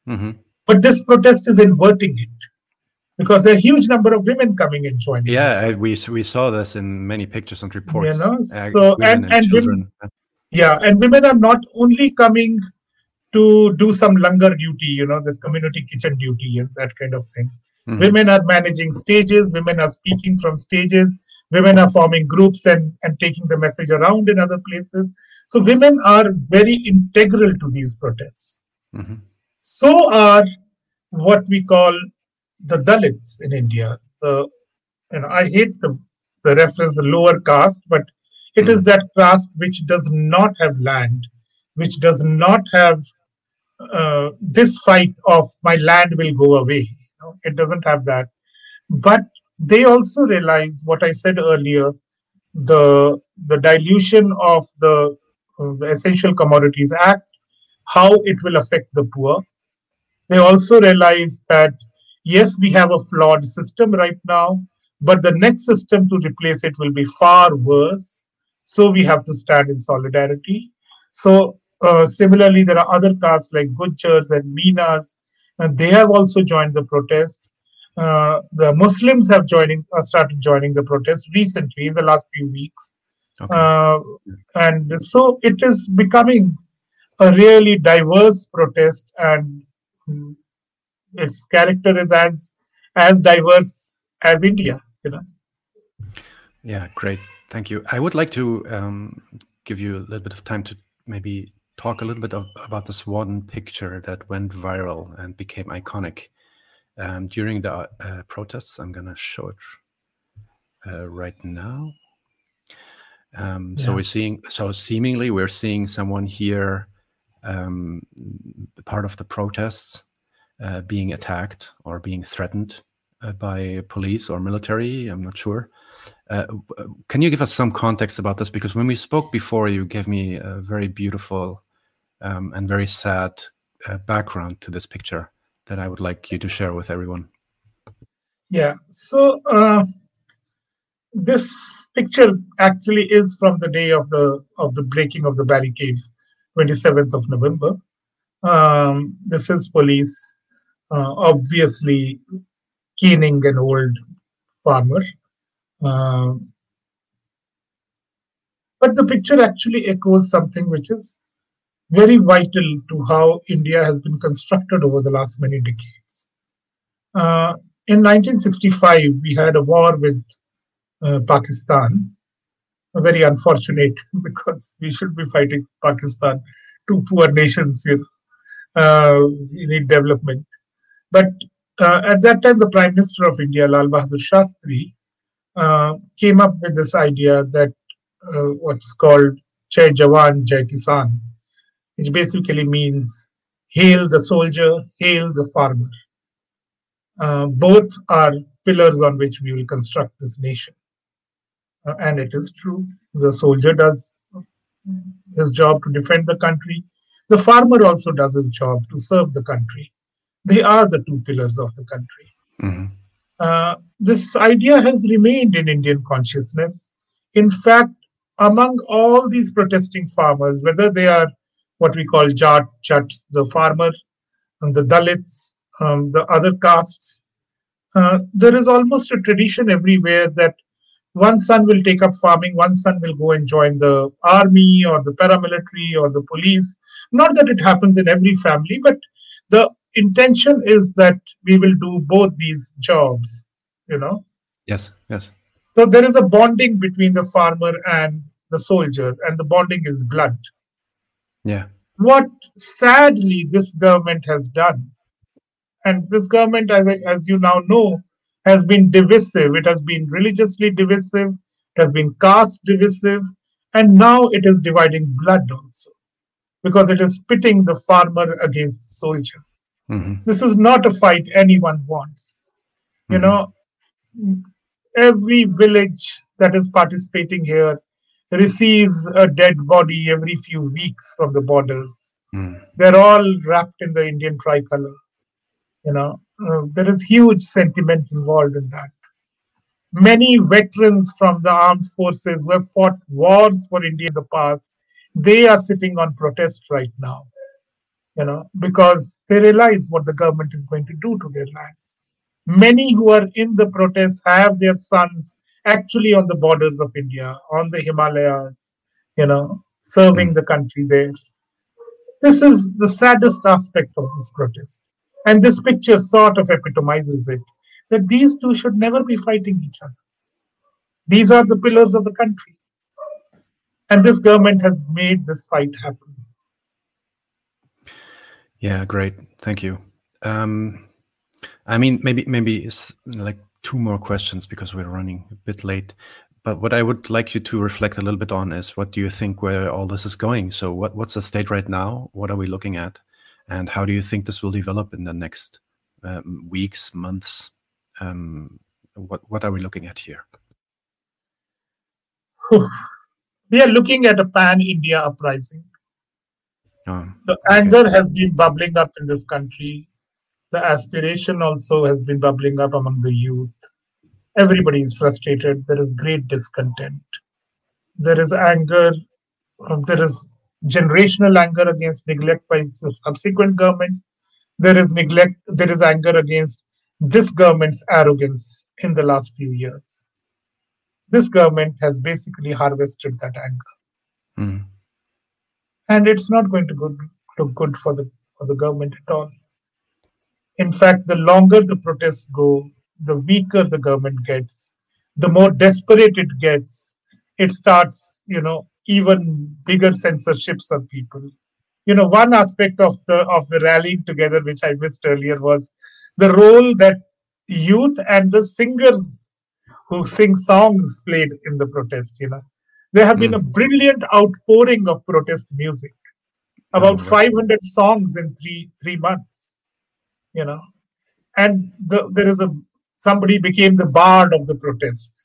Mm-hmm. But this protest is inverting it because there are a huge number of women coming and joining. Yeah, we we saw this in many pictures and reports. You know, uh, so and and, and women, yeah, and women are not only coming to do some langar duty, you know, the community kitchen duty and that kind of thing. Mm-hmm. Women are managing stages. Women are speaking from stages. Women are forming groups and and taking the message around in other places. So women are very integral to these protests. Mm-hmm. So are what we call the Dalits in India. The and I hate the the reference lower caste, but it mm. is hmm. that caste which does not have land, which does not have uh, this fight of my land will go away. You know, it doesn't have that, but they also realize what I said earlier: the the dilution of the, uh, the Essential Commodities Act, how it will affect the poor. They also realize that yes, we have a flawed system right now, but the next system to replace it will be far worse. So we have to stand in solidarity. So uh, similarly, there are other castes like Gujars and Meenas, and they have also joined the protest. Uh, the Muslims have joining uh, started joining the protest recently in the last few weeks, okay. Uh, and so it is becoming a really diverse protest and mm, its character is as as diverse as India. You know. Yeah, great. Thank you. I would like to um, give you a little bit of time to maybe talk a little bit of, about this one picture that went viral and became iconic um, during the uh, protests. I'm gonna show it uh, right now. Um, yeah. So we're seeing, so seemingly we're seeing someone here, um, part of the protests, uh, being attacked or being threatened uh, by police or military. I'm not sure. Uh, uh, can you give us some context about this? Because when we spoke before, you gave me a very beautiful um, and very sad uh, background to this picture that I would like you to share with everyone. Yeah. So this picture actually is from the day of the of the breaking of the barricades 27th of november um, this is police uh, obviously keening an old farmer. Uh, but the picture actually echoes something which is very vital to how India has been constructed over the last many decades. Uh, in 1965, we had a war with uh, Pakistan. Very unfortunate <laughs> because we should be fighting Pakistan, two poor nations here. Uh, need development. But uh, at that time, the Prime Minister of India, Lal Bahadur Shastri, uh, came up with this idea that uh, what's called Jai Jawan, Jai Kisan, which basically means hail the soldier, hail the farmer. Uh, both are pillars on which we will construct this nation. Uh, and it is true. The soldier does his job to defend the country. The farmer also does his job to serve the country. They are the two pillars of the country. Mm-hmm. Uh, this idea has remained in Indian consciousness. In fact, among all these protesting farmers, whether they are what we call Jat, Chats, the farmer, and the Dalits, um, the other castes, uh, there is almost a tradition everywhere that one son will take up farming, one son will go and join the army or the paramilitary or the police. Not that it happens in every family, but the intention is that we will do both these jobs, you know? Yes, yes. So there is a bonding between the farmer and the soldier, and the bonding is blood. Yeah. What sadly this government has done, and this government, as, I, as you now know, has been divisive. It has been religiously divisive, it has been caste divisive, and now it is dividing blood also because it is pitting the farmer against the soldier. Mm-hmm. This is not a fight anyone wants. Mm-hmm. You know, every village that is participating here receives a dead body every few weeks from the borders. Mm. They're all wrapped in the Indian tricolor. You know, uh, there is huge sentiment involved in that. Many veterans from the armed forces who have fought wars for India in the past, they are sitting on protest right now. You know, because they realize what the government is going to do to their lands. Many who are in the protests have their sons actually on the borders of India, on the Himalayas, you know, serving the country there. This is the saddest aspect of this protest. And this picture sort of epitomizes it that these two should never be fighting each other. These are the pillars of the country. And this government has made this fight happen. Yeah, great. Thank you. Um, I mean, maybe maybe it's like two more questions because we're running a bit late. But what I would like you to reflect a little bit on is what do you think where all this is going? So what, what's the state right now? What are we looking at? And how do you think this will develop in the next um, weeks, months? Um, what, what are we looking at here? We are looking at a pan-India uprising. Oh, the okay. anger has been bubbling up in this country the aspiration also has been bubbling up among the youth. Everybody is frustrated. There is great discontent. There is anger. Um, there is generational anger against neglect by subsequent governments. There is neglect. There is anger against this government's arrogance in the last few years. This government has basically harvested that anger, mm. And it's not going to look good for the for the government at all. In fact, the longer the protests go, the weaker the government gets, the more desperate it gets. It starts, you know, even bigger censorships of people. You know, one aspect of the of the rallying together, which I missed earlier, was the role that youth and the singers who sing songs played in the protest. You know, there have mm. been a hmm. brilliant outpouring of protest music, about oh, 500 songs in three three months you know and the, there is a somebody became the bard of the protest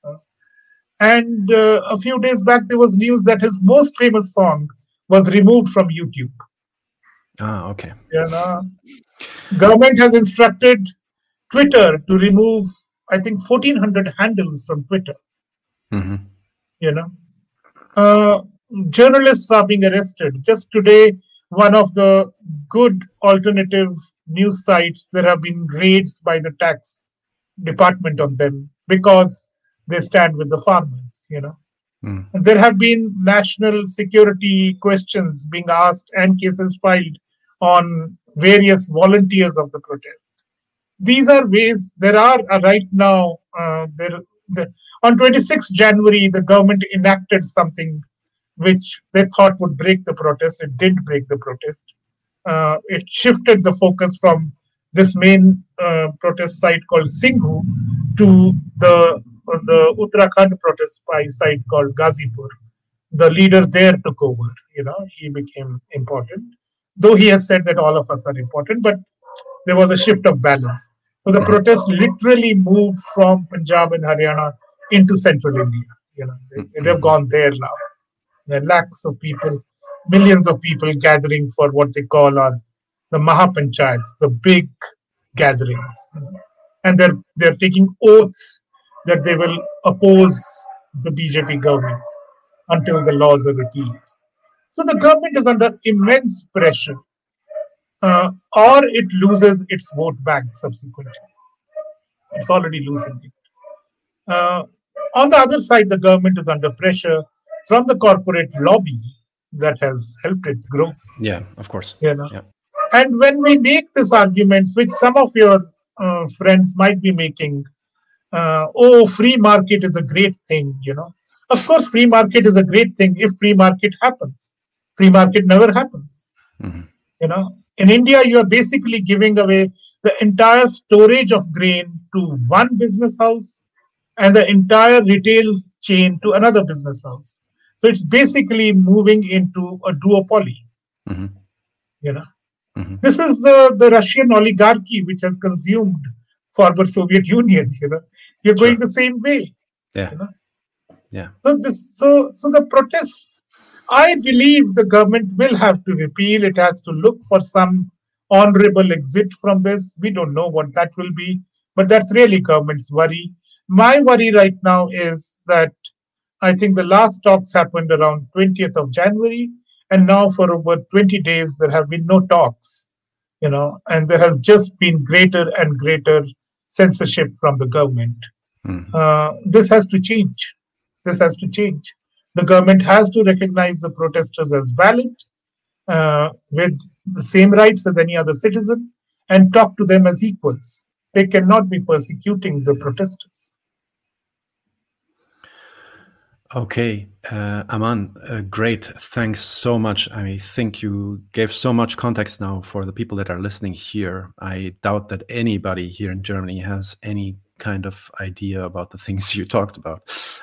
and uh, a few days back there was news that his most famous song was removed from youtube ah okay you know government has instructed twitter to remove i think 1400 handles from twitter mm-hmm. you know uh, journalists are being arrested just today one of the good alternative news sites, there have been raids by the tax department on them because they stand with the farmers, you know. Mm. There have been national security questions being asked and cases filed on various volunteers of the protest. these are ways there are uh, right now uh, there the, on 26 January the government enacted something which they thought would break the protest. It did break the protest. Uh, it shifted the focus from this main uh, protest site called Singhu to the the Uttarakhand protest site called Ghazipur. The leader there took over. You know, he became important. Though he has said that all of us are important, but there was a shift of balance. So the protests literally moved from Punjab and Haryana into central India. You know, they, they've gone there now. There are lakhs of people, millions of people gathering for what they call are the Mahapanchayats, the big gatherings. And they're they're taking oaths that they will oppose the BJP government until the laws are repealed. So the government is under immense pressure, uh, or it loses its vote bank subsequently. It's already losing it. Uh, on the other side, the government is under pressure from the corporate lobby that has helped it grow. Yeah, of course. You know? Yeah. And when we make these arguments, which some of your uh, friends might be making, uh, oh, free market is a great thing, you know. Of course, free market is a great thing if free market happens. Free market never happens. Mm-hmm. You know, in India, you are basically giving away the entire storage of grain to one business house and the entire retail chain to another business house. So it's basically moving into a duopoly. Mm-hmm. You know, mm-hmm. this is the, the Russian oligarchy which has consumed former Soviet Union. You know, you're going sure. the same way. Yeah. You know? Yeah. So this, so so the protests. I believe the government will have to repeal. It has to look for some honorable exit from this. We don't know what that will be, but that's really government's worry. My worry right now is that I think the last talks happened around 20th of January, and now for over 20 days there have been no talks, you know, and there has just been greater and greater censorship from the government. Mm-hmm. Uh, this has to change. This has to change. The government has to recognize the protesters as valid, uh, with the same rights as any other citizen, and talk to them as equals. They cannot be persecuting the protesters. Okay, uh, Aman, uh, great. Thanks so much. I think you gave so much context now for the people that are listening here. I doubt that anybody here in Germany has any kind of idea about the things <laughs> you talked about,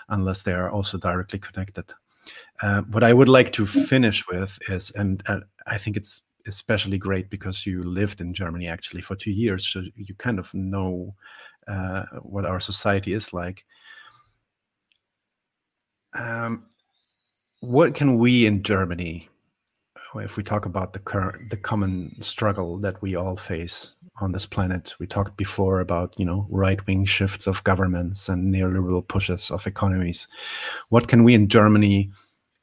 unless they are also directly connected. Uh, what I would like to finish with is, and uh, I think it's especially great because you lived in Germany actually for two years, so you kind of know uh, what our society is like um, what can we in Germany, if we talk about the current, the common struggle that we all face on this planet, we talked before about you know right wing shifts of governments and neoliberal pushes of economies. What can we in Germany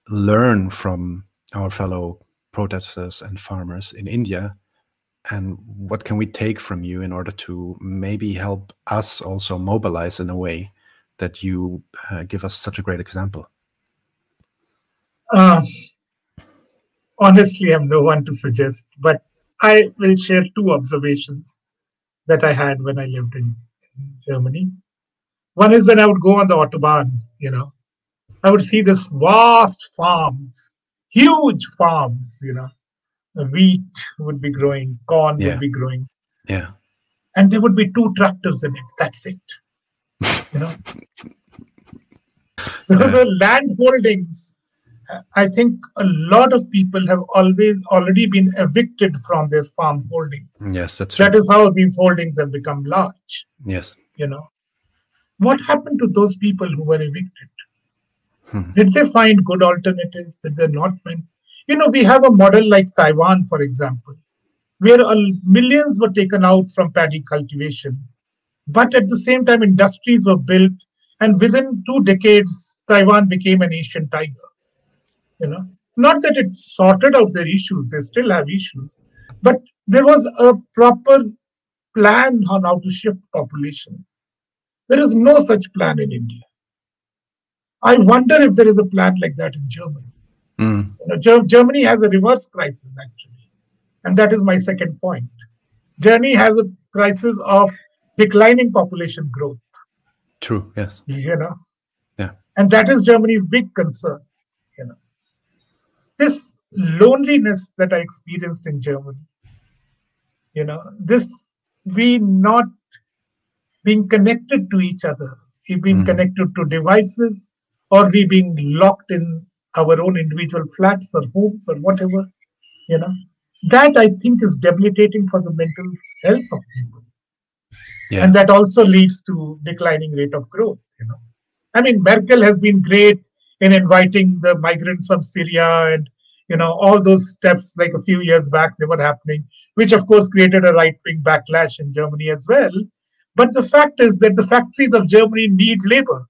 learn from our fellow protesters and farmers in India? And what can we take from you in order to maybe help us also mobilize in a way that you uh, give us such a great example? Uh, honestly, I'm no one to suggest, but I will share two observations that I had when I lived in, in Germany. One is when I would go on the Autobahn, you know, I would see this vast farms, huge farms, you know, wheat would be growing, corn yeah. would be growing. Yeah. And there would be two tractors in it. That's it you know <laughs> so the land holdings i think a lot of people have always already been evicted from their farm holdings yes that's right. That is how these holdings have become large yes you know what happened to those people who were evicted hmm. did they find good alternatives did they not find you know we have a model like taiwan for example where millions were taken out from paddy cultivation but at the same time, industries were built, and within two decades, Taiwan became an Asian tiger. You know, not that it sorted out their issues; they still have issues, but there was a proper plan on how to shift populations. There is no such plan in India. I wonder if there is a plan like that in Germany. Mm. You know, Germany has a reverse crisis actually, and that is my second point. Germany has a crisis of declining population growth. True. Yes. You know. Yeah. And that is Germany's big concern. This loneliness that I experienced in Germany. You know, this we not being connected to each other, we being mm. connected to devices, or we being locked in our own individual flats or homes or whatever. You know, that I think is debilitating for the mental health of people. Yeah. And that also leads to declining rate of growth, you know. I mean, Merkel has been great in inviting the migrants from Syria and you know all those steps like a few years back they were happening which of course created a right wing backlash in germany as well but the fact is that the factories of germany need labor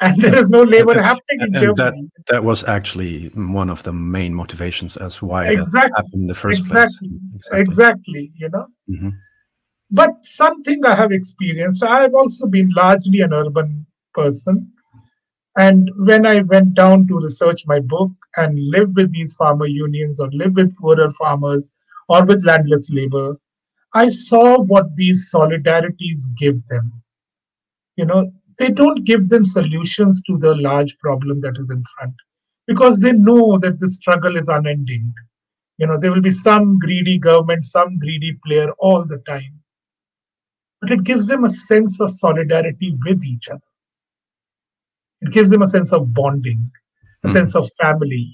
and there is no labor happening in and Germany. That, that was actually one of the main motivations as why exactly. happened in the first exactly. place. Exactly. Exactly. You know. Mm-hmm. But something I have experienced, I have also been largely an urban person. And when I went down to research my book and live with these farmer unions or live with poorer farmers or with landless labor, I saw what these solidarities give them. You know, they don't give them solutions to the large problem that is in front because they know that the struggle is unending. You know, there will be some greedy government, some greedy player all the time. But it gives them a sense of solidarity with each other. It gives them a sense of bonding, a mm. sense of family,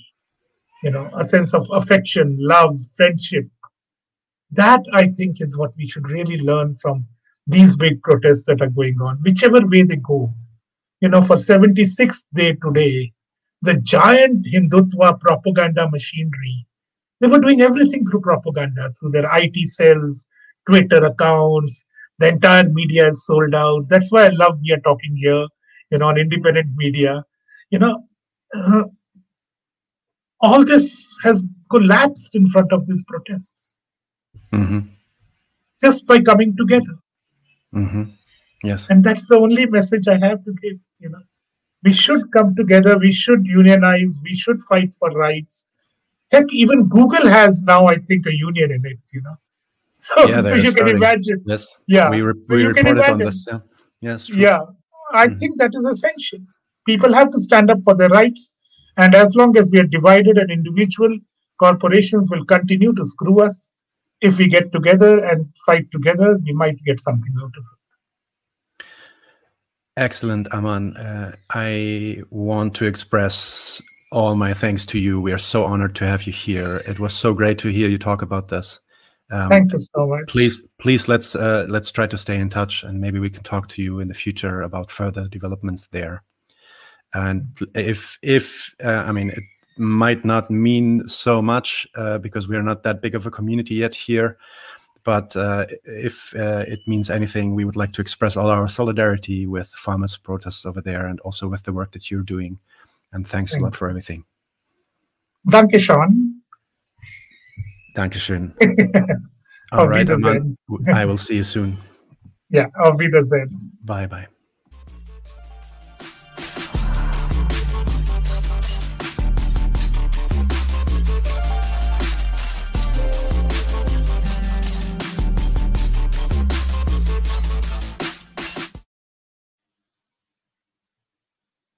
you know, a sense of affection, love, friendship. That I think is what we should really learn from these big protests that are going on, whichever way they go. You know, for 76th day today, the giant Hindutva propaganda machinery, they were doing everything through propaganda, through their IT cells, Twitter accounts, the entire media is sold out. That's why I love we are talking here, you know, on independent media. You know, uh, all this has collapsed in front of these protests mm-hmm. just by coming together. Mm-hmm. Yes. And that's the only message I have to give. You know, we should come together. We should unionize. We should fight for rights. Heck, even Google has now, I think, a union in it. You know, so, yeah, <laughs> so you starting. can imagine. Yes. Yeah. We, re- so we reported on this. Yeah. Yes. Yeah. I mm-hmm. think that is essential. People have to stand up for their rights. And as long as we are divided and individual, corporations will continue to screw us if we get together and fight together, we might get something out of it. Excellent, Aman. Uh, I want to express all my thanks to you. We are so honored to have you here. It was so great to hear you talk about this. Um, Thank you so much. Please, please let's uh, let's try to stay in touch, and maybe we can talk to you in the future about further developments there. And if if uh, I mean, it, might not mean so much uh, because we are not that big of a community yet here. But uh, if uh, it means anything, we would like to express all our solidarity with farmers' protests over there and also with the work that you're doing. And thanks Thank a lot for everything. Danke schön. Dankeschön. <laughs> all right, I will see you soon. <laughs> Yeah, auf Wiedersehen. Bye bye.